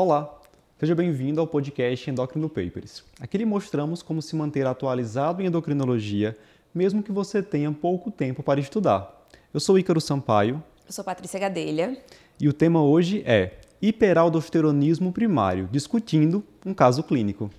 Olá, seja bem-vindo ao podcast Endocrino Papers. Aqui lhe mostramos como se manter atualizado em endocrinologia, mesmo que você tenha pouco tempo para estudar. Eu sou Ícaro Sampaio. Eu sou Patrícia Gadelha. E o tema hoje é hiperaldosteronismo primário, discutindo um caso clínico.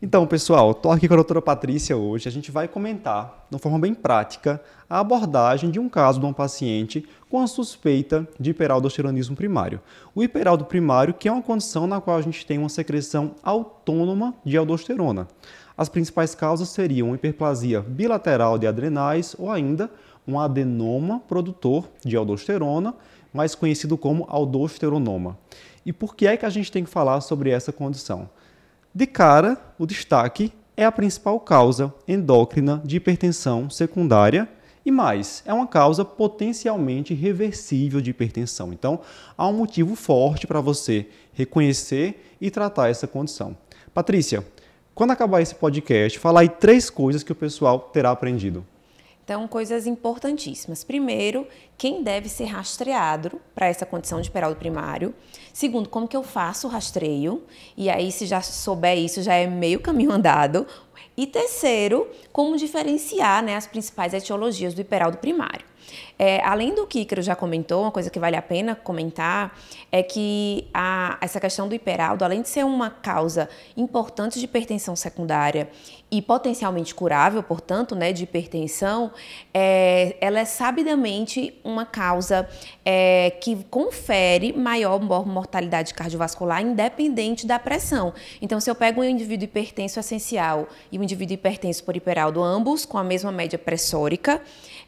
Então, pessoal, estou aqui com a doutora Patrícia hoje. A gente vai comentar, de uma forma bem prática, a abordagem de um caso de um paciente com a suspeita de hiperaldosteronismo primário. O hiperaldo primário, que é uma condição na qual a gente tem uma secreção autônoma de aldosterona. As principais causas seriam hiperplasia bilateral de adrenais ou ainda um adenoma produtor de aldosterona, mais conhecido como aldosteronoma. E por que é que a gente tem que falar sobre essa condição? De cara, o destaque é a principal causa endócrina de hipertensão secundária e mais, é uma causa potencialmente reversível de hipertensão. Então, há um motivo forte para você reconhecer e tratar essa condição. Patrícia, quando acabar esse podcast, fala aí três coisas que o pessoal terá aprendido. Então, coisas importantíssimas. Primeiro, quem deve ser rastreado para essa condição de hiperaldo primário. Segundo, como que eu faço o rastreio? E aí, se já souber isso, já é meio caminho andado. E terceiro, como diferenciar né, as principais etiologias do hiperaldo primário. É, além do que Ícaro já comentou, uma coisa que vale a pena comentar é que a, essa questão do hiperaldo, além de ser uma causa importante de hipertensão secundária e potencialmente curável, portanto, né, de hipertensão, é, ela é sabidamente uma causa é, que confere maior mortalidade cardiovascular independente da pressão. Então, se eu pego um indivíduo hipertenso essencial e um indivíduo hipertenso por hiperaldo, ambos com a mesma média pressórica,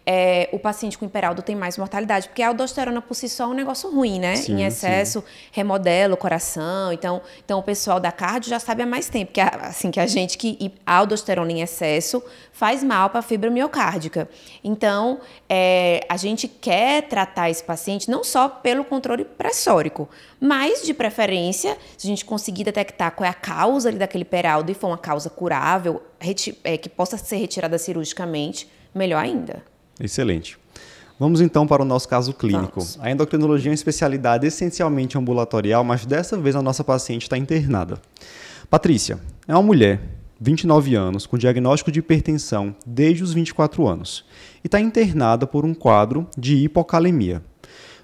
é, o paciente com hiperaldo tem mais mortalidade, porque a aldosterona por si só é um negócio ruim, né? Sim, em excesso, sim. remodela o coração. Então, então, o pessoal da cardio já sabe há mais tempo que, assim, que a gente que a aldosterona em excesso faz mal para a fibra miocárdica. Então, é, a gente quer tratar esse paciente não só pelo controle pressórico, mas, de preferência, se a gente conseguir detectar qual é a causa ali daquele hiperaldo e for uma causa curável, é, que possa ser retirada cirurgicamente, melhor ainda. Excelente. Vamos então para o nosso caso clínico. Vamos. A endocrinologia é uma especialidade essencialmente ambulatorial, mas dessa vez a nossa paciente está internada. Patrícia é uma mulher, 29 anos, com diagnóstico de hipertensão desde os 24 anos e está internada por um quadro de hipocalemia.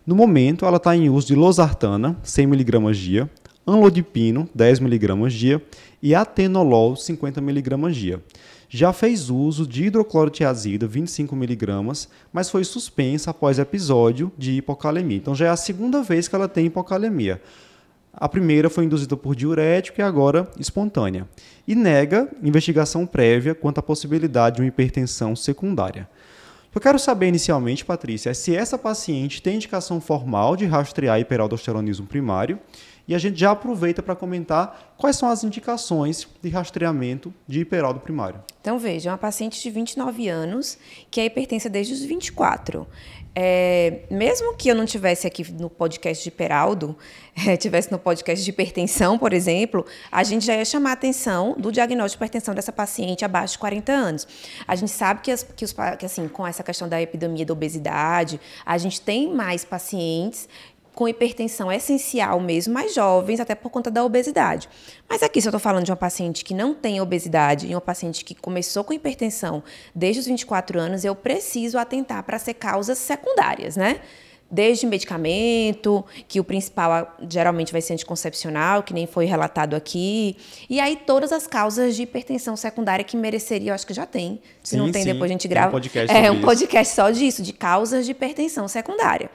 No momento, ela está em uso de losartana, 100mg dia, anlodipino, 10mg dia e atenolol, 50mg dia já fez uso de hidroclorotiazida, 25mg, mas foi suspensa após episódio de hipocalemia. Então já é a segunda vez que ela tem hipocalemia. A primeira foi induzida por diurético e agora espontânea. E nega investigação prévia quanto à possibilidade de uma hipertensão secundária. Eu quero saber inicialmente, Patrícia, é se essa paciente tem indicação formal de rastrear hiperaldosteronismo primário e a gente já aproveita para comentar quais são as indicações de rastreamento de hiperaldo primário. Então, veja, uma paciente de 29 anos que é hipertensa desde os 24. É, mesmo que eu não tivesse aqui no podcast de hiperaldo, é, tivesse no podcast de hipertensão, por exemplo, a gente já ia chamar a atenção do diagnóstico de hipertensão dessa paciente abaixo de 40 anos. A gente sabe que, as, que, os, que assim, com essa questão da epidemia da obesidade, a gente tem mais pacientes com hipertensão essencial mesmo, mais jovens, até por conta da obesidade. Mas aqui, se eu estou falando de uma paciente que não tem obesidade e uma paciente que começou com hipertensão desde os 24 anos, eu preciso atentar para ser causas secundárias, né? Desde medicamento, que o principal geralmente vai ser anticoncepcional, que nem foi relatado aqui, e aí todas as causas de hipertensão secundária que mereceria, eu acho que já tem. Se sim, não tem, sim. depois a gente grava. Um podcast é um podcast só disso, de causas de hipertensão secundária.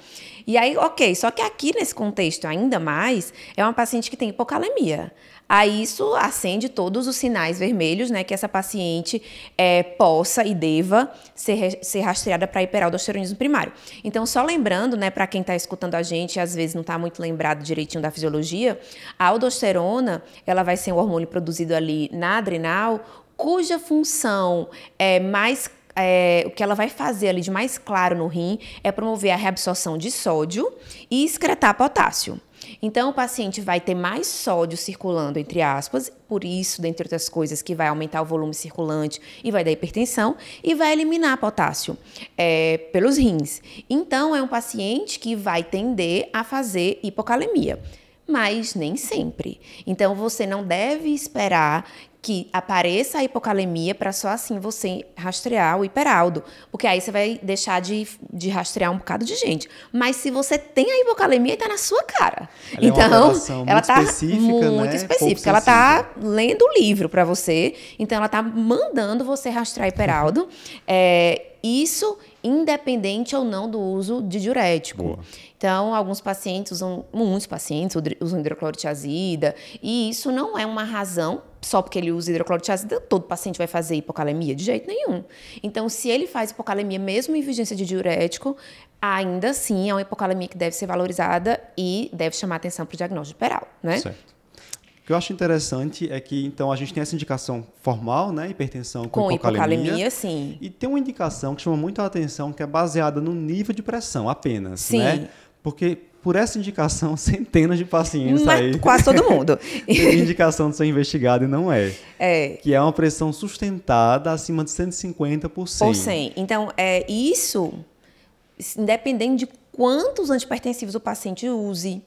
E aí, ok, só que aqui nesse contexto ainda mais, é uma paciente que tem hipocalemia. Aí isso acende todos os sinais vermelhos, né, que essa paciente é, possa e deva ser, ser rastreada para hiperaldosteronismo primário. Então, só lembrando, né, para quem está escutando a gente, às vezes não está muito lembrado direitinho da fisiologia, a aldosterona, ela vai ser um hormônio produzido ali na adrenal, cuja função é mais é, o que ela vai fazer ali de mais claro no rim é promover a reabsorção de sódio e excretar potássio. Então, o paciente vai ter mais sódio circulando, entre aspas, por isso, dentre outras coisas, que vai aumentar o volume circulante e vai dar hipertensão, e vai eliminar potássio é, pelos rins. Então, é um paciente que vai tender a fazer hipocalemia mas nem sempre. Então você não deve esperar que apareça a hipocalemia para só assim você rastrear o hiperaldo, porque aí você vai deixar de, de rastrear um bocado de gente. Mas se você tem a hipocalemia, está na sua cara. Ela então, é ela está muito né? específica. Ela está lendo o livro para você, então ela está mandando você rastrear hiperaldo. é, isso independente ou não do uso de diurético. Boa. Então, alguns pacientes usam, muitos pacientes usam hidroclorotiazida, e isso não é uma razão, só porque ele usa hidroclorotiazida, todo paciente vai fazer hipocalemia? De jeito nenhum. Então, se ele faz hipocalemia mesmo em vigência de diurético, ainda assim é uma hipocalemia que deve ser valorizada e deve chamar atenção para o diagnóstico geral, né? Certo. O que eu acho interessante é que, então, a gente tem essa indicação formal, né? Hipertensão com, com hipocalemia. hipocalemia, sim. E tem uma indicação que chama muito a atenção, que é baseada no nível de pressão apenas, sim. né? Porque por essa indicação, centenas de pacientes Mas, aí. Quase todo mundo. tem indicação de ser investigado e não é. É. Que é uma pressão sustentada acima de 150 por 100. Por 100. Então, é, isso, independente de quantos antipertensivos o paciente use,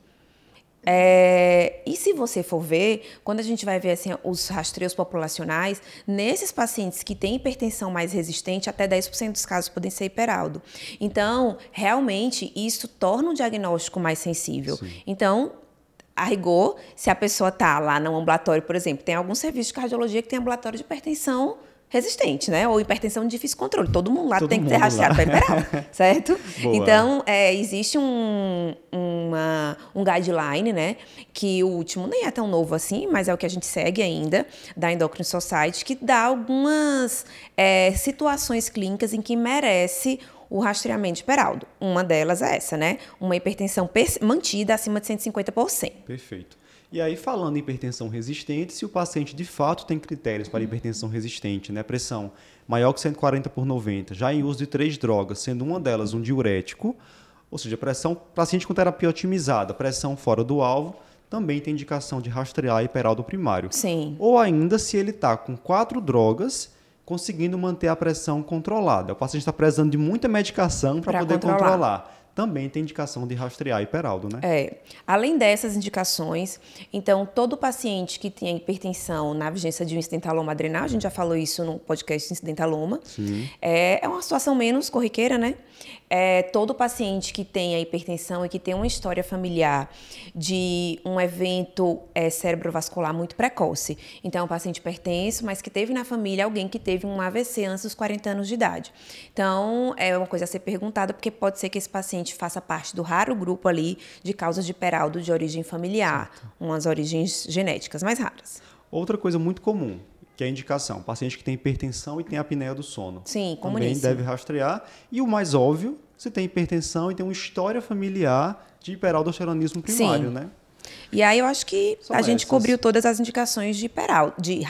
é, e se você for ver, quando a gente vai ver assim, os rastreios populacionais, nesses pacientes que têm hipertensão mais resistente, até 10% dos casos podem ser hiperaldo. Então, realmente, isso torna o diagnóstico mais sensível. Sim. Então, a rigor, se a pessoa está lá no ambulatório, por exemplo, tem algum serviço de cardiologia que tem ambulatório de hipertensão resistente, né? Ou hipertensão de difícil controle. Todo mundo lá Todo tem que ser rastreado para hiperal, certo? Boa. Então, é, existe um, uma, um guideline, né? Que o último nem é tão novo assim, mas é o que a gente segue ainda, da Endocrine Society, que dá algumas é, situações clínicas em que merece o rastreamento de Peraldo. Uma delas é essa, né? Uma hipertensão mantida acima de 150 por 100. Perfeito. E aí, falando em hipertensão resistente, se o paciente de fato tem critérios para hipertensão resistente, né, pressão maior que 140 por 90, já em uso de três drogas, sendo uma delas um diurético, ou seja, pressão paciente com terapia otimizada, pressão fora do alvo, também tem indicação de rastrear hiperaldo primário. Sim. Ou ainda se ele está com quatro drogas, conseguindo manter a pressão controlada. O paciente está precisando de muita medicação para poder controlar. controlar também tem indicação de rastrear hiperaldo, né? É. Além dessas indicações, então, todo paciente que tenha hipertensão na vigência de um incidentaloma adrenal, a gente já falou isso no podcast incidentaloma, Sim. É, é uma situação menos corriqueira, né? É, todo paciente que tenha hipertensão e que tem uma história familiar de um evento é, cerebrovascular muito precoce. Então, é um paciente hipertenso, mas que teve na família alguém que teve um AVC antes dos 40 anos de idade. Então, é uma coisa a ser perguntada, porque pode ser que esse paciente faça parte do raro grupo ali de causas de peraldo de origem familiar, certo. umas origens genéticas mais raras. Outra coisa muito comum, que é a indicação. Paciente que tem hipertensão e tem apneia do sono. Sim, Também deve rastrear. E o mais óbvio, se tem hipertensão e tem uma história familiar de hiperaldosteronismo primário, Sim. né? E aí eu acho que São a essas. gente cobriu todas as indicações de hiperaldo, de,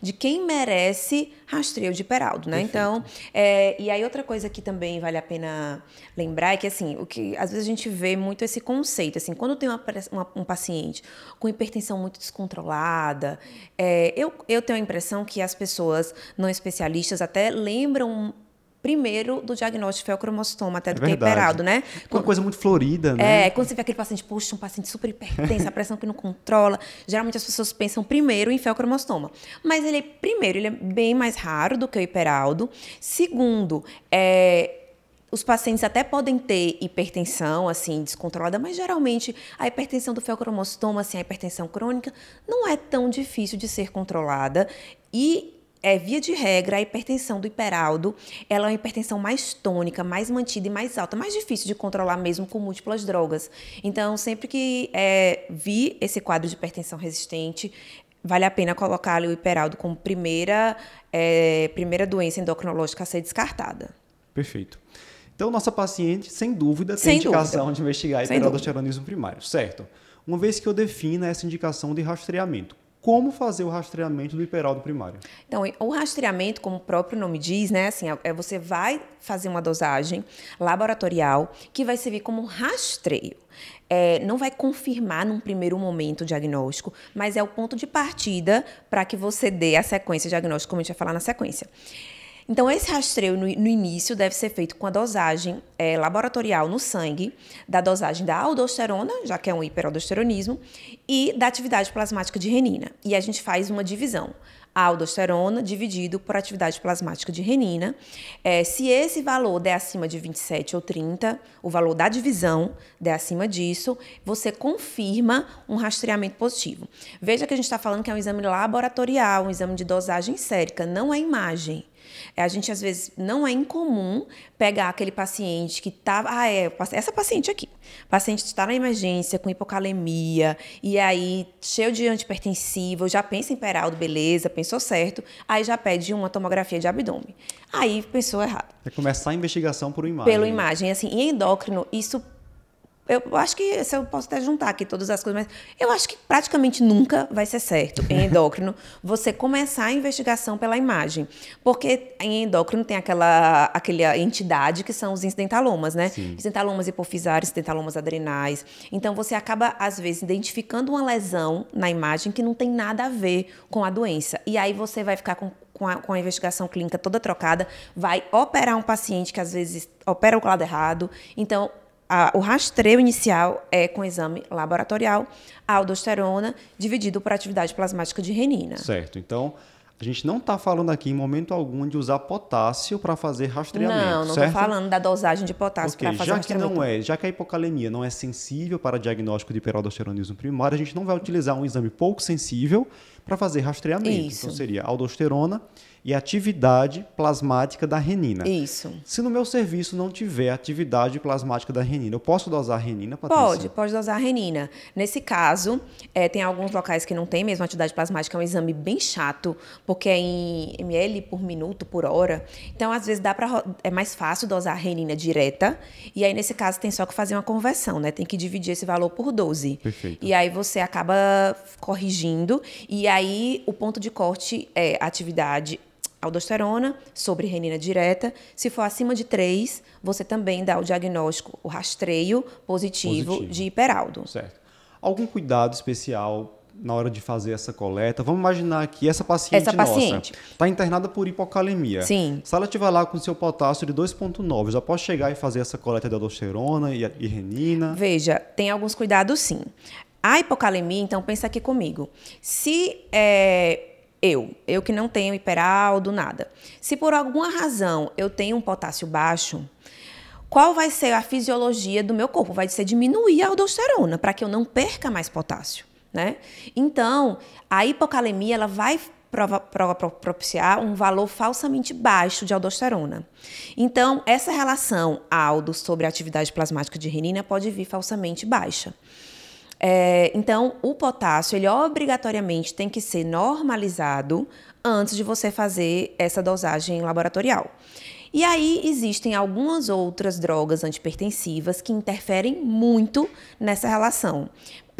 de quem merece rastreio de hiperaldo, né? Perfeito. Então, é, e aí outra coisa que também vale a pena lembrar é que, assim, o que às vezes a gente vê muito esse conceito, assim, quando tem uma, uma, um paciente com hipertensão muito descontrolada, é, eu, eu tenho a impressão que as pessoas não especialistas até lembram primeiro do diagnóstico de feocromostoma, até é do verdade. que hiperaldo, né? Uma coisa muito florida, né? É, quando você vê aquele paciente, puxa, um paciente super hipertenso, a pressão que não controla, geralmente as pessoas pensam primeiro em feocromostoma. Mas ele, primeiro, ele é bem mais raro do que o hiperaldo. Segundo, é, os pacientes até podem ter hipertensão, assim, descontrolada, mas geralmente a hipertensão do feocromostoma, assim, a hipertensão crônica, não é tão difícil de ser controlada e é, via de regra, a hipertensão do hiperaldo, ela é uma hipertensão mais tônica, mais mantida e mais alta, mais difícil de controlar mesmo com múltiplas drogas. Então, sempre que é, vi esse quadro de hipertensão resistente, vale a pena colocar o hiperaldo como primeira, é, primeira doença endocrinológica a ser descartada. Perfeito. Então, nossa paciente, sem dúvida, tem sem indicação dúvida. de investigar hiperaldosteronismo primário, certo? Uma vez que eu defina essa indicação de rastreamento, como fazer o rastreamento do hiperaldo primário? Então, o rastreamento, como o próprio nome diz, né, assim, é você vai fazer uma dosagem laboratorial que vai servir como rastreio. É, não vai confirmar num primeiro momento o diagnóstico, mas é o ponto de partida para que você dê a sequência diagnóstica, como a gente vai falar na sequência. Então, esse rastreio no, no, início deve ser feito com a dosagem é, laboratorial no sangue, da dosagem da aldosterona, já que é um hiperaldosteronismo, e da atividade plasmática de renina. E a gente faz uma divisão. A aldosterona dividido por atividade plasmática de renina. É, se esse valor der acima de 27 ou 30, o valor da divisão der acima disso, você confirma um rastreamento positivo. Veja que a gente está falando que é um exame laboratorial, um exame de dosagem sérica, não é imagem. É, a gente, às vezes, não é incomum pegar aquele paciente que estava. Ah, é, essa paciente aqui. Paciente está na emergência com hipocalemia, e aí, cheio de antipertensivo, já pensa em peraldo, beleza, pensou certo, aí já pede uma tomografia de abdômen. Aí pensou errado. É começar a investigação por imagem. Pelo imagem. Assim, em endócrino, isso eu acho que se eu posso até juntar aqui todas as coisas, mas eu acho que praticamente nunca vai ser certo em endócrino você começar a investigação pela imagem. Porque em endócrino tem aquela, aquela entidade que são os incidentalomas, né? Sim. Incidentalomas hipofisários, incidentalomas adrenais. Então você acaba, às vezes, identificando uma lesão na imagem que não tem nada a ver com a doença. E aí você vai ficar com com a, com a, investigação clínica toda trocada, vai operar um paciente que às vezes opera o lado errado. Então, a, o rastreio inicial é com exame laboratorial, a aldosterona dividido por atividade plasmática de renina. Certo. Então, a gente não está falando aqui em momento algum de usar potássio para fazer rastreamento. Não, não estou falando da dosagem de potássio okay, para fazer já rastreamento. Que não é, já que a hipocalemia não é sensível para diagnóstico de hiperaldosteronismo primário, a gente não vai utilizar um exame pouco sensível para fazer rastreamento. Isso. Então seria aldosterona e atividade plasmática da renina. Isso. Se no meu serviço não tiver atividade plasmática da renina, eu posso dosar renina, Patrícia? Pode, pode dosar renina. Nesse caso, é, tem alguns locais que não tem mesmo atividade plasmática, é um exame bem chato, porque é em ml por minuto, por hora. Então, às vezes, dá pra, é mais fácil dosar renina direta, e aí, nesse caso, tem só que fazer uma conversão, né? Tem que dividir esse valor por 12. Perfeito. E aí você acaba corrigindo, e aí o ponto de corte é atividade aldosterona sobre renina direta. Se for acima de 3, você também dá o diagnóstico, o rastreio positivo, positivo. de hiperaldo. Certo. Algum cuidado especial na hora de fazer essa coleta? Vamos imaginar que essa paciente, essa paciente. está internada por hipocalemia. Sim. Se ela estiver lá com seu potássio de 2,9, já pode chegar e fazer essa coleta de aldosterona e, e renina? Veja, tem alguns cuidados sim. A hipocalemia, então, pensa aqui comigo. Se é, eu, eu que não tenho hiperaldo, nada. Se por alguma razão eu tenho um potássio baixo, qual vai ser a fisiologia do meu corpo? Vai ser diminuir a aldosterona para que eu não perca mais potássio, né? Então, a hipocalemia ela vai propiciar um valor falsamente baixo de aldosterona. Então, essa relação aldo sobre a atividade plasmática de renina pode vir falsamente baixa. É, então, o potássio, ele obrigatoriamente tem que ser normalizado antes de você fazer essa dosagem laboratorial. E aí existem algumas outras drogas antipertensivas que interferem muito nessa relação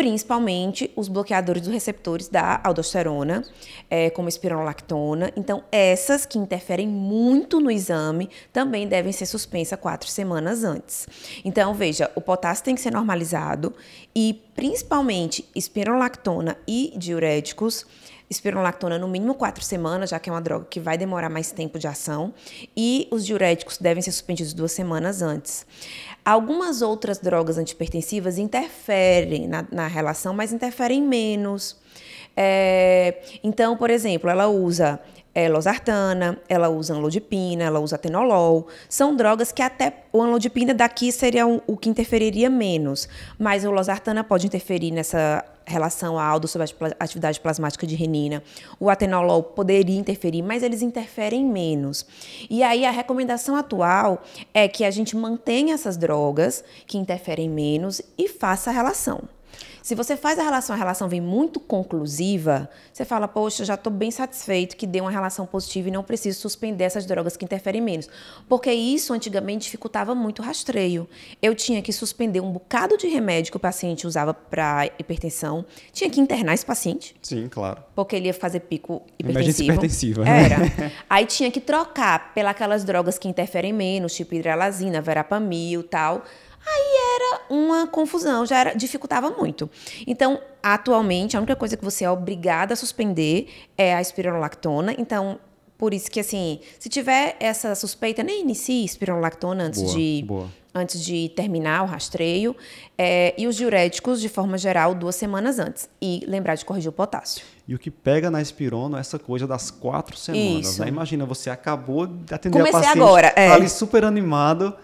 principalmente os bloqueadores dos receptores da aldosterona, é, como espironolactona. Então, essas que interferem muito no exame também devem ser suspensas quatro semanas antes. Então, veja, o potássio tem que ser normalizado e, principalmente, espironolactona e diuréticos espironolactona no mínimo quatro semanas, já que é uma droga que vai demorar mais tempo de ação, e os diuréticos devem ser suspendidos duas semanas antes. Algumas outras drogas antipertensivas interferem na, na relação, mas interferem menos. É, então, por exemplo, ela usa é, losartana, ela usa anlodipina, ela usa atenolol. São drogas que até o anlodipina daqui seria o, o que interferiria menos, mas o losartana pode interferir nessa relação a aldo sobre a atividade plasmática de renina. O atenolol poderia interferir, mas eles interferem menos. E aí a recomendação atual é que a gente mantenha essas drogas que interferem menos e faça a relação. Se você faz a relação, a relação vem muito conclusiva, você fala, poxa, já estou bem satisfeito que deu uma relação positiva e não preciso suspender essas drogas que interferem menos. Porque isso antigamente dificultava muito o rastreio. Eu tinha que suspender um bocado de remédio que o paciente usava para hipertensão, tinha que internar esse paciente. Sim, claro. Porque ele ia fazer pico hipertensivo. Hipertensiva. Né? Era. Aí tinha que trocar pelas drogas que interferem menos, tipo hidralazina, verapamil, tal. Aí era uma confusão, já era, dificultava muito. Então, atualmente, a única coisa que você é obrigada a suspender é a espironolactona. Então, por isso que, assim, se tiver essa suspeita, nem inicie espironolactona antes Boa, de boa. antes de terminar o rastreio. É, e os diuréticos, de forma geral, duas semanas antes. E lembrar de corrigir o potássio. E o que pega na espirona é essa coisa das quatro semanas, né? Imagina, você acabou de atender Comecei a paciente, agora, é. tá ali super animado,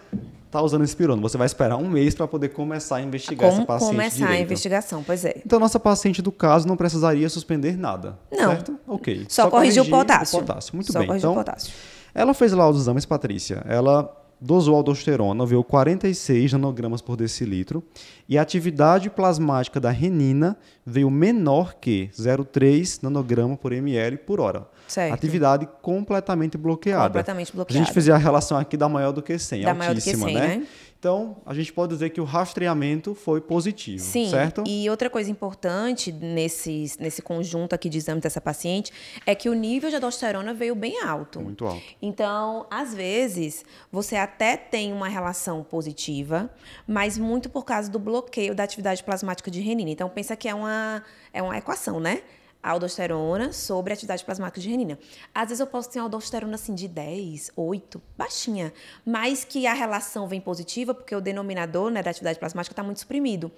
tá usando espirona. Você vai esperar um mês para poder começar a investigar essa paciente começar a direito. investigação, pois é. Então, nossa paciente do caso não precisaria suspender nada, Não. certo? Ok. Só, corrigir o potássio. Muito Só bem. corrigir Então, o potássio. ela fez lá os exames, Patrícia. Ela dosou aldosterona, veio 46 nanogramas por decilitro. E a atividade plasmática da renina veio menor que 0,3 nanograma por ml por hora. Certo. Atividade completamente bloqueada. Completamente Se a bloqueada. gente fizer a relação aqui da maior do que 100, Da maior do que altíssima, 100, né? né? Então, a gente pode dizer que o rastreamento foi positivo, Sim, certo? e outra coisa importante nesse, nesse conjunto aqui de exames dessa paciente é que o nível de aldosterona veio bem alto. Muito alto. Então, às vezes, você até tem uma relação positiva, mas muito por causa do bloqueio da atividade plasmática de renina. Então, pensa que é uma, é uma equação, né? Aldosterona sobre a atividade plasmática de renina. Às vezes eu posso ter uma aldosterona assim de 10, 8, baixinha, mas que a relação vem positiva porque o denominador né, da atividade plasmática está muito suprimido.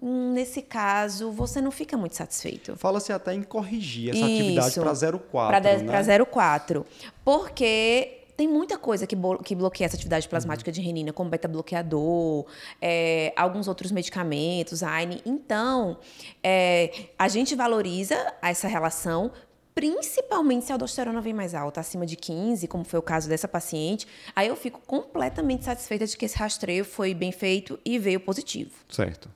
Hum, Nesse caso, você não fica muito satisfeito. Fala-se até em corrigir essa atividade Isso. para 0,4, Para né? 0,4. Porque tem muita coisa que, que bloqueia essa atividade plasmática de renina, como beta-bloqueador, é, alguns outros medicamentos, AINE. Então, é, a gente valoriza essa relação, principalmente se a aldosterona vem mais alta, acima de 15, como foi o caso dessa paciente. Aí eu fico completamente satisfeita de que esse rastreio foi bem feito e veio positivo. Certo.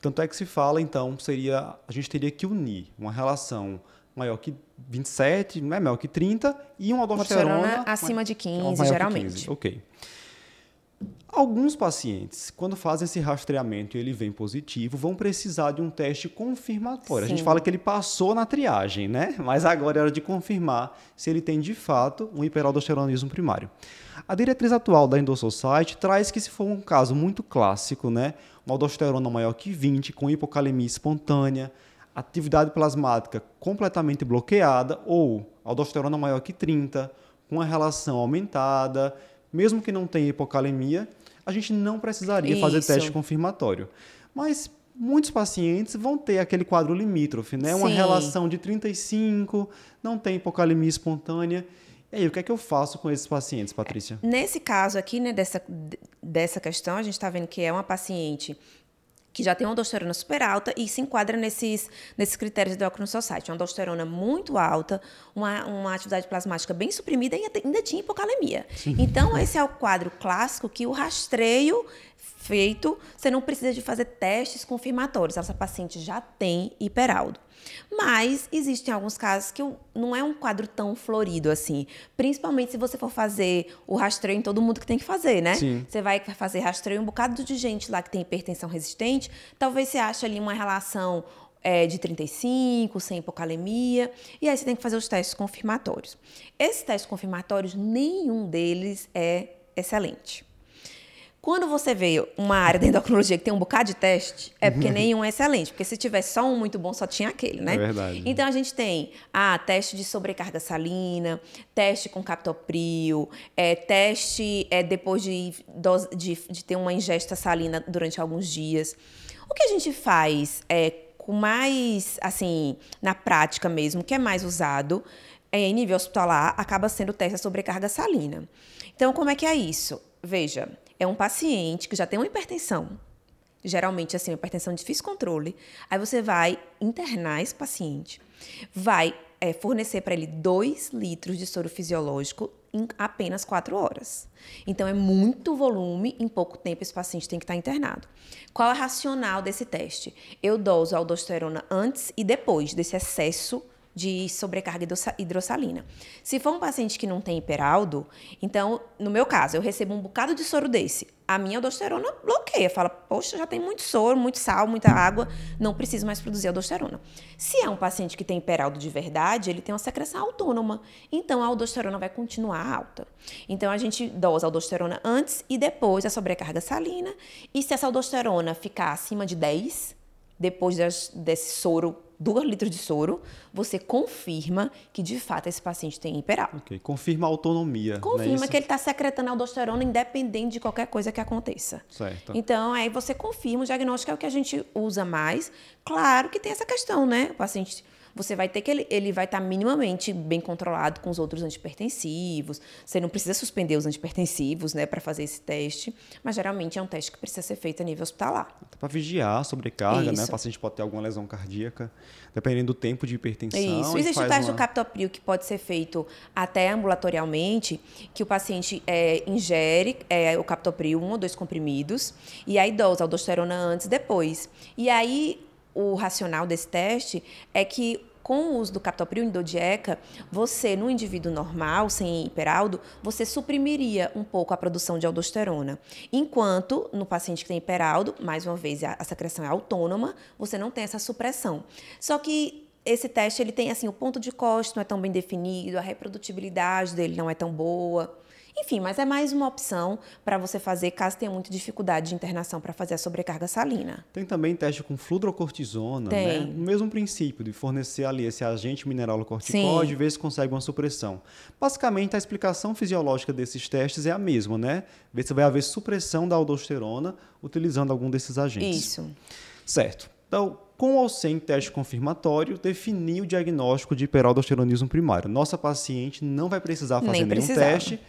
Tanto é que se fala, então, seria a gente teria que unir uma relação maior que 27, não é maior que 30 e uma aldosterona Aldosterona acima de 15, maior que geralmente. 15. Ok. Alguns pacientes, quando fazem esse rastreamento e ele vem positivo, vão precisar de um teste confirmatório. A gente Sim. fala que ele passou na triagem, né? Mas agora é hora de confirmar se ele tem de fato um hiperaldosteronismo primário. A diretriz atual da Endo Society traz que se for um caso muito clássico, né, uma aldosterona maior que 20 com hipocalemia espontânea, atividade plasmática completamente bloqueada ou aldosterona maior que 30 com a relação aumentada, mesmo que não tenha hipocalemia, a gente não precisaria fazer Isso. teste confirmatório. Mas muitos pacientes vão ter aquele quadro limítrofe, né? Uma Sim. relação de 35, não tem hipocalemia espontânea. E aí, o que é que eu faço com esses pacientes, Patrícia? Nesse caso aqui, né, dessa, dessa questão, a gente está vendo que é uma paciente que já tem uma aldosterona super alta e se enquadra nesses, nesses critérios do Endocrine Society. Uma aldosterona muito alta, uma, uma atividade plasmática bem suprimida e ainda, ainda tinha hipocalemia. Então, esse é o quadro clássico que o rastreio feito, você não precisa de fazer testes confirmatórios. Essa paciente já tem hiperaldo. Mas existem alguns casos que não é um quadro tão florido assim. Principalmente se você for fazer o rastreio em todo mundo que tem que fazer, né? Sim. Você vai fazer rastreio em um bocado de gente lá que tem hipertensão resistente. Talvez você ache ali uma relação é, de 35, sem hipocalemia. E aí você tem que fazer os testes confirmatórios. Esses testes confirmatórios, nenhum deles é excelente. Quando você vê uma área da endocrinologia que tem um bocado de teste, é porque nenhum é excelente. Porque se tivesse só um muito bom, só tinha aquele, né? É verdade. Então a gente tem ah, teste de sobrecarga salina, teste com captopril, é, teste é, depois de, dose- de, de ter uma ingesta salina durante alguns dias. O que a gente faz é, com mais, assim, na prática mesmo, que é mais usado é, em nível hospitalar, acaba sendo o teste da sobrecarga salina. Então, como é que é isso? Veja, é um paciente que já tem uma hipertensão, geralmente assim, uma hipertensão de difícil controle. Aí você vai internar esse paciente, vai é, fornecer para ele 2 litros de soro fisiológico em apenas 4 horas. Então, é muito volume, em pouco tempo esse paciente tem que estar internado. Qual é o racional desse teste? Eu doso aldosterona antes e depois desse excesso de sobrecarga hidrossalina. Se for um paciente que não tem hiperaldo, então, no meu caso, eu recebo um bocado de soro desse. A minha aldosterona bloqueia, fala, poxa, já tem muito soro, muito sal, muita água, não preciso mais produzir aldosterona. Se é um paciente que tem hiperaldo de verdade, ele tem uma secreção autônoma, então a aldosterona vai continuar alta. Então a gente dosa a aldosterona antes e depois a sobrecarga salina, e se essa aldosterona ficar acima de 10, depois das, desse soro 2 litros de soro, você confirma que de fato esse paciente tem hiperaldo. Okay. Confirma a autonomia. Né? Confirma é que ele está secretando aldosterona independente de qualquer coisa que aconteça. Certo. Então, aí você confirma, o diagnóstico é o que a gente usa mais. Claro que tem essa questão, né? O paciente você vai ter que ele, ele vai estar tá minimamente bem controlado com os outros antipertensivos. Você não precisa suspender os antipertensivos, né, para fazer esse teste, mas geralmente é um teste que precisa ser feito a nível hospitalar. Para vigiar a sobrecarga, Isso. né? O paciente pode ter alguma lesão cardíaca, dependendo do tempo de hipertensão. Isso. Existe o teste uma... do captopril que pode ser feito até ambulatorialmente, que o paciente é, ingere é, o captopril, um ou dois comprimidos, e aí dosa aldosterona antes e depois. E aí o racional desse teste é que com o uso do captopril endodieca, você, no indivíduo normal, sem hiperaldo, você suprimiria um pouco a produção de aldosterona. Enquanto no paciente que tem hiperaldo, mais uma vez, a, secreção é autônoma, você não tem essa supressão. Só que esse teste ele tem assim o ponto de corte não é tão bem definido, a reprodutibilidade dele não é tão boa. Enfim, mas é mais uma opção para você fazer caso tenha muita dificuldade de internação para fazer a sobrecarga salina. Tem também teste com fludrocortisona, Tem. né? O mesmo princípio de fornecer ali esse agente mineralocorticoide e ver se consegue uma supressão. Basicamente, a explicação fisiológica desses testes é a mesma, né? Ver se vai haver supressão da aldosterona utilizando algum desses agentes. Isso. Certo. Então, com ou sem teste confirmatório, definir o diagnóstico de hiperaldosteronismo primário. Nossa paciente não vai precisar fazer Nem nenhum precisava. teste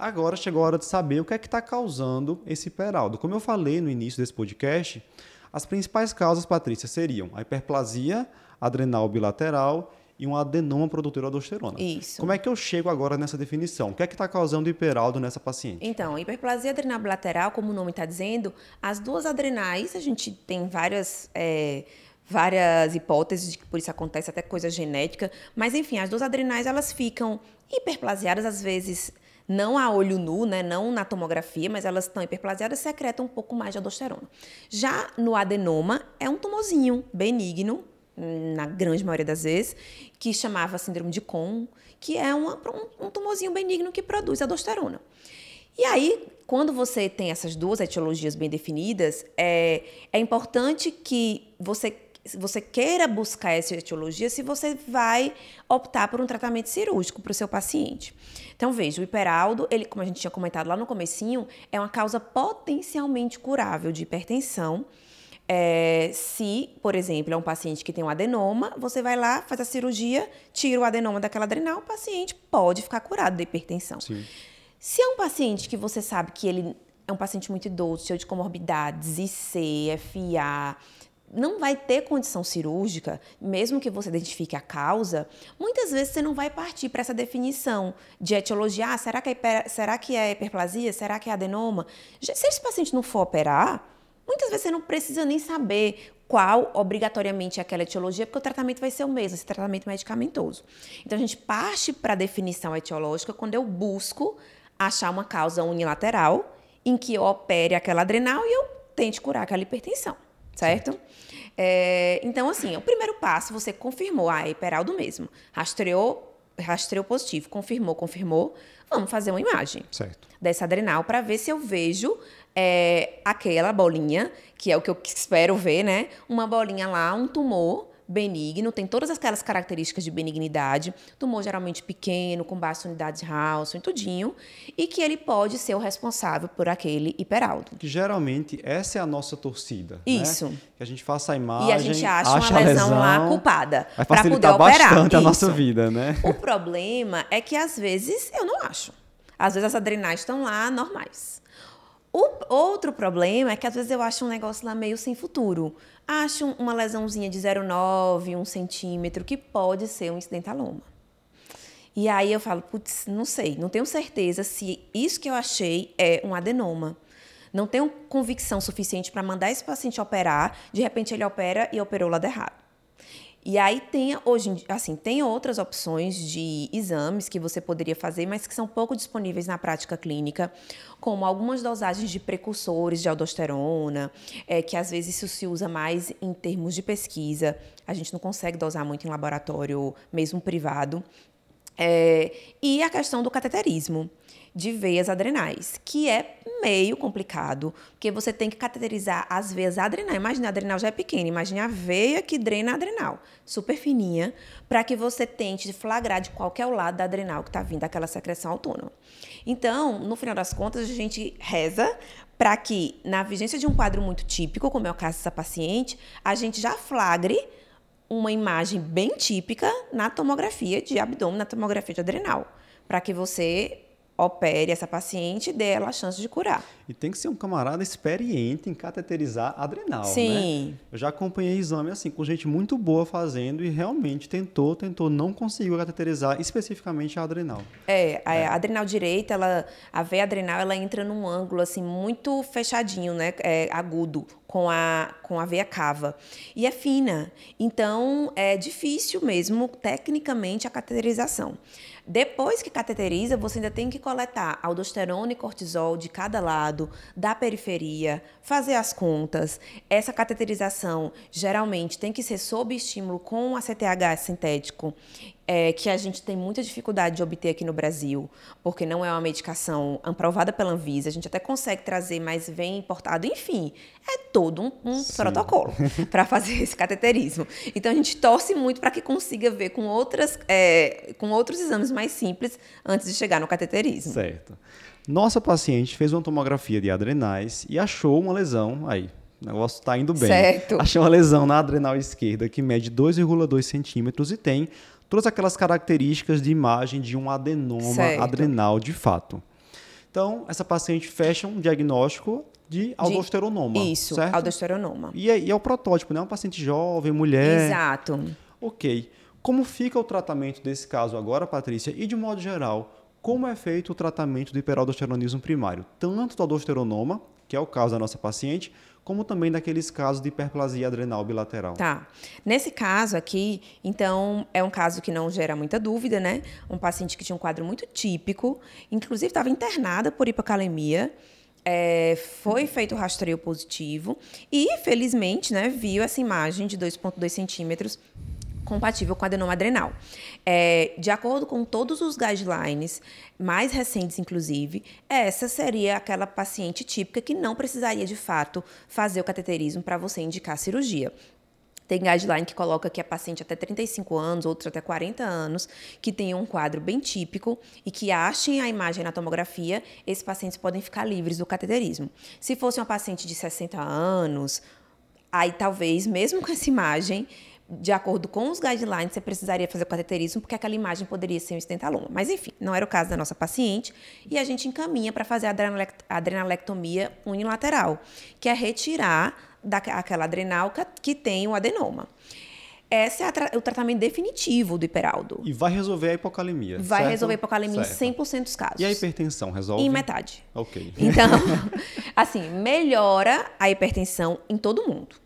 Agora chegou a hora de saber o que é que está causando esse hiperaldo. Como eu falei no início desse podcast, as principais causas, Patrícia, seriam a hiperplasia adrenal bilateral e um adenoma produtor de aldosterona. Isso. Como é que eu chego agora nessa definição? O que é que está causando hiperaldo nessa paciente? Então, hiperplasia adrenal bilateral, como o nome está dizendo, as duas adrenais, a gente tem várias... É, várias hipóteses de que por isso acontece até coisa genética, mas enfim, as duas adrenais elas ficam hiperplasiadas às vezes não a olho nu, né, não na tomografia, mas elas estão hiperplasiadas, secretam um pouco mais de aldosterona. Já no adenoma, é um tumorzinho benigno, na grande maioria das vezes, que chamava síndrome de Kohn, que é uma, um, um tumorzinho benigno que produz aldosterona. E aí, quando você tem essas duas etiologias bem definidas, é, é importante que você você queira buscar essa etiologia se você vai optar por um tratamento cirúrgico para o seu paciente. Então, veja, o hiperaldo, ele, como a gente tinha comentado lá no comecinho, é uma causa potencialmente curável de hipertensão. É, se, por exemplo, é um paciente que tem um adenoma, você vai lá, faz a cirurgia, tira o adenoma daquela adrenal, o paciente pode ficar curado da hipertensão. Sim. Se é um paciente que você sabe que ele é um paciente muito idoso, cheio de comorbidades, IC, FA, não vai ter condição cirúrgica, mesmo que você identifique a causa, muitas vezes você não vai partir para essa definição de etiologia. Ah, será que, é hiper, será que é hiperplasia? Será que é adenoma? Se esse paciente não for operar, muitas vezes você não precisa nem saber qual obrigatoriamente é aquela etiologia, porque o tratamento vai ser o mesmo, esse tratamento medicamentoso. Então a gente parte para a definição etiológica quando eu busco achar uma causa unilateral em que eu opere aquela adrenal e eu tente curar aquela hipertensão certo? É, então, assim, o primeiro passo, você confirmou, ah, é hiperaldo mesmo. Rastreou, rastreou positivo, confirmou, confirmou. Vamos fazer uma imagem certo. dessa adrenal para ver se eu vejo é, aquela bolinha, que é o que eu espero ver, né? Uma bolinha lá, um tumor benigno, tem todas aquelas características de benignidade, tumor geralmente pequeno, com baixa unidade de e tudinho, e que ele pode ser o responsável por aquele hiperaldo. Que geralmente essa é a nossa torcida. Né? Isso. Né? Que a gente faça a imagem. E a gente acha, acha uma lesão, lesão, lá culpada. Vai facilitar poder operar. bastante a nossa vida, né? O problema é que às vezes eu não acho. Às vezes as adrenais estão lá normais. O outro problema é que às vezes eu acho um negócio lá meio sem futuro. Acho uma lesãozinha de 0,9, 1 centímetro, que pode ser um incidentaloma. E aí eu falo, putz, não sei, não tenho certeza se isso que eu achei é um adenoma. Não tenho convicção suficiente para mandar esse paciente operar, de repente ele opera e operou o lado errado. E aí tem hoje, assim, tem outras opções de exames que você poderia fazer, mas que são pouco disponíveis na prática clínica, como algumas dosagens de precursores de aldosterona, é, que às vezes isso se usa mais em termos de pesquisa. A gente não consegue dosar muito em laboratório, mesmo privado. É, e a questão do cateterismo de veias adrenais, que é meio complicado, porque você tem que cateterizar as veias adrenais. Imagina, a adrenal já é pequena, imagine a veia que drena a adrenal, super fininha, para que você tente flagrar de qual o lado da adrenal que está vindo aquela secreção autônoma. Então, no final das contas, a gente reza para que, na vigência de um quadro muito típico, como é o caso dessa paciente, a gente já flagre uma imagem bem típica na tomografia de abdômen, na tomografia de adrenal, para que você opere essa paciente e dê ela a chance de curar. E tem que ser um camarada experiente em cateterizar adrenal, Sim. Né? Eu já acompanhei exame assim com gente muito boa fazendo e realmente tentou, tentou, não conseguiu cateterizar especificamente a adrenal. É, a é. adrenal direita, ela, a veia adrenal, ela entra num ângulo assim muito fechadinho, né, é, agudo com a com a veia cava e é fina. Então é difícil mesmo tecnicamente a cateterização. Depois que cateteriza, você ainda tem que coletar aldosterona e cortisol de cada lado, da periferia, fazer as contas. Essa cateterização geralmente tem que ser sob estímulo com ACTH sintético é, que a gente tem muita dificuldade de obter aqui no Brasil, porque não é uma medicação aprovada pela Anvisa, a gente até consegue trazer, mas vem importado. Enfim, é todo um, um protocolo para fazer esse cateterismo. Então a gente torce muito para que consiga ver com, outras, é, com outros exames mais simples antes de chegar no cateterismo. Certo. Nossa paciente fez uma tomografia de adrenais e achou uma lesão aí, o negócio está indo bem. Certo. Achei uma lesão na adrenal esquerda que mede 2,2 centímetros e tem todas aquelas características de imagem de um adenoma certo. adrenal de fato. Então, essa paciente fecha um diagnóstico de aldosteronoma. De... Isso, certo? aldosteronoma. E é, e é, o protótipo, né? Uma paciente jovem, mulher. Exato. Ok. Como fica o tratamento desse caso agora, Patrícia? E de modo geral, como é feito o tratamento do hiperaldosteronismo primário? Tanto do aldosteronoma, que é o caso da nossa paciente, como também naqueles casos de hiperplasia adrenal bilateral. Tá. Nesse caso aqui, então, é um caso que não gera muita dúvida, né? Um paciente que tinha um quadro muito típico, inclusive estava internada por hipocalemia. É, foi feito o rastreio positivo e, felizmente, né, viu essa imagem de 2,2 centímetros compatível com adenoma adrenal. É, de acordo com todos os guidelines, mais recentes inclusive, essa seria aquela paciente típica que não precisaria de fato fazer o cateterismo para você indicar cirurgia. Tem guideline que coloca que a paciente até 35 anos, outros até 40 anos, que tem um quadro bem típico e que achem a imagem na tomografia, esses pacientes podem ficar livres do cateterismo. Se fosse uma paciente de 60 anos, aí talvez, mesmo com essa imagem, de acordo com os guidelines, você precisaria fazer o cateterismo, porque aquela imagem poderia ser um estentaloma. Mas, enfim, não era o caso da nossa paciente, e a gente encaminha para fazer a adrenalectomia unilateral, que é retirar daquela adrenal que tem o adenoma. Esse é o tratamento definitivo do hiperaldo. E vai resolver a hipocalemia. Vai certo? resolver a hipocalemia certo. em 100% dos casos. E a hipertensão resolve? Em metade. Ok. Então, assim, melhora a hipertensão em todo mundo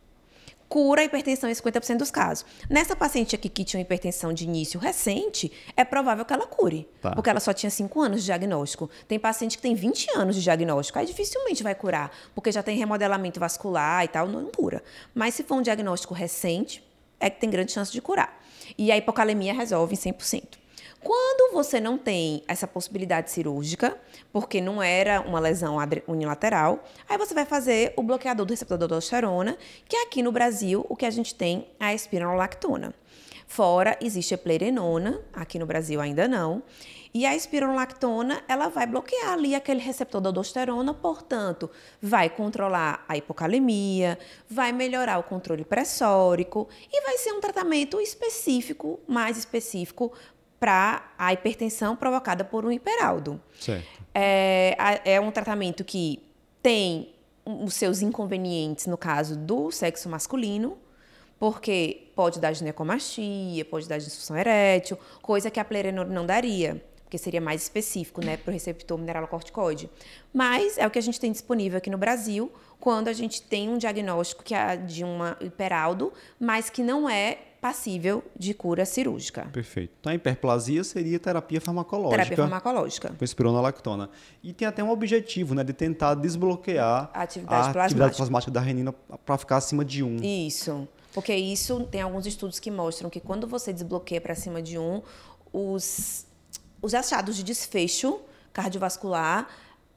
cura a hipertensão em 50% dos casos. Nessa paciente aqui que tinha hipertensão de início recente, é provável que ela cure, tá. porque ela só tinha 5 anos de diagnóstico. Tem paciente que tem 20 anos de diagnóstico, aí dificilmente vai curar, porque já tem remodelamento vascular e tal, não cura. Mas se for um diagnóstico recente, é que tem grande chance de curar. E a hipocalemia resolve em 100%. Quando você não tem essa possibilidade cirúrgica, porque não era uma lesão unilateral, aí você vai fazer o bloqueador do receptor da aldosterona, que aqui no Brasil o que a gente tem é a espironolactona. Fora existe a plerenona, aqui no Brasil ainda não. E a espironolactona, ela vai bloquear ali aquele receptor da aldosterona, portanto, vai controlar a hipocalemia, vai melhorar o controle pressórico e vai ser um tratamento específico, mais específico para a hipertensão provocada por um hiperaldo. Certo. É, é um tratamento que tem os seus inconvenientes no caso do sexo masculino, porque pode dar ginecomastia, pode dar disfunção erétil, coisa que a plerenor não daria, porque seria mais específico, né, para o receptor mineralocorticoide. Mas é o que a gente tem disponível aqui no Brasil, quando a gente tem um diagnóstico que é de uma hiperaldo, mas que não é passível de cura cirúrgica. Perfeito. Então a hiperplasia seria terapia farmacológica. Terapia farmacológica. Com espironolactona. E tem até um objetivo, né, de tentar desbloquear a atividade, a plasmática. atividade plasmática da renina para ficar acima de 1. Isso. Porque isso tem alguns estudos que mostram que quando você desbloqueia para cima de 1, os, os achados de desfecho cardiovascular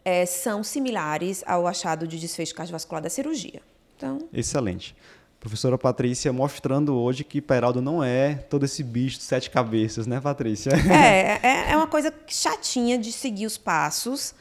é, são similares ao achado de desfecho cardiovascular da cirurgia. Então, Excelente. Professora Patrícia mostrando hoje que Peraldo não é todo esse bicho de sete cabeças, né, Patrícia? É, é, é uma coisa chatinha de seguir os passos.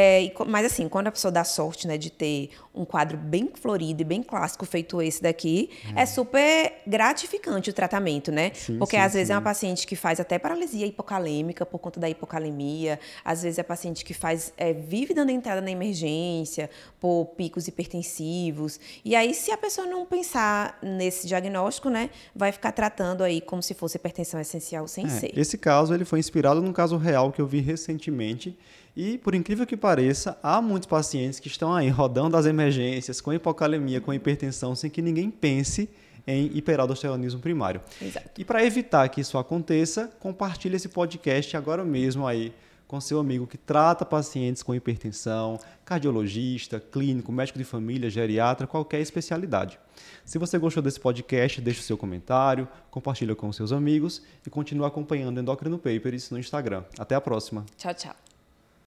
É, e mas assim, quando a pessoa dá sorte, né, de ter um quadro bem florido e bem clássico feito esse daqui, é super gratificante o tratamento, né? Sim, Porque sim, às vezes sim. é uma paciente que faz até paralisia hipocalêmica por conta da hipocalemia, às vezes é paciente que faz é, vive dando entrada na emergência por picos hipertensivos. E aí, se a pessoa não pensar nesse diagnóstico, né, vai ficar tratando aí como se fosse hipertensão essencial sem É, ser. esse caso ele foi inspirado num caso real que eu vi recentemente e, por incrível que pareça, há muitos pacientes que estão aí rodando as emergências com hipocalemia, com hipertensão, sem que ninguém pense em hiperaldosteronismo primário. Exato. E para evitar que isso aconteça, compartilhe esse podcast agora mesmo aí com seu amigo que trata pacientes com hipertensão, cardiologista, clínico, médico de família, geriatra, qualquer especialidade. Se você gostou desse podcast, deixe o seu comentário, compartilha com seus amigos e continue acompanhando Endocrino Papers no Instagram. Até a próxima. Tchau, tchau.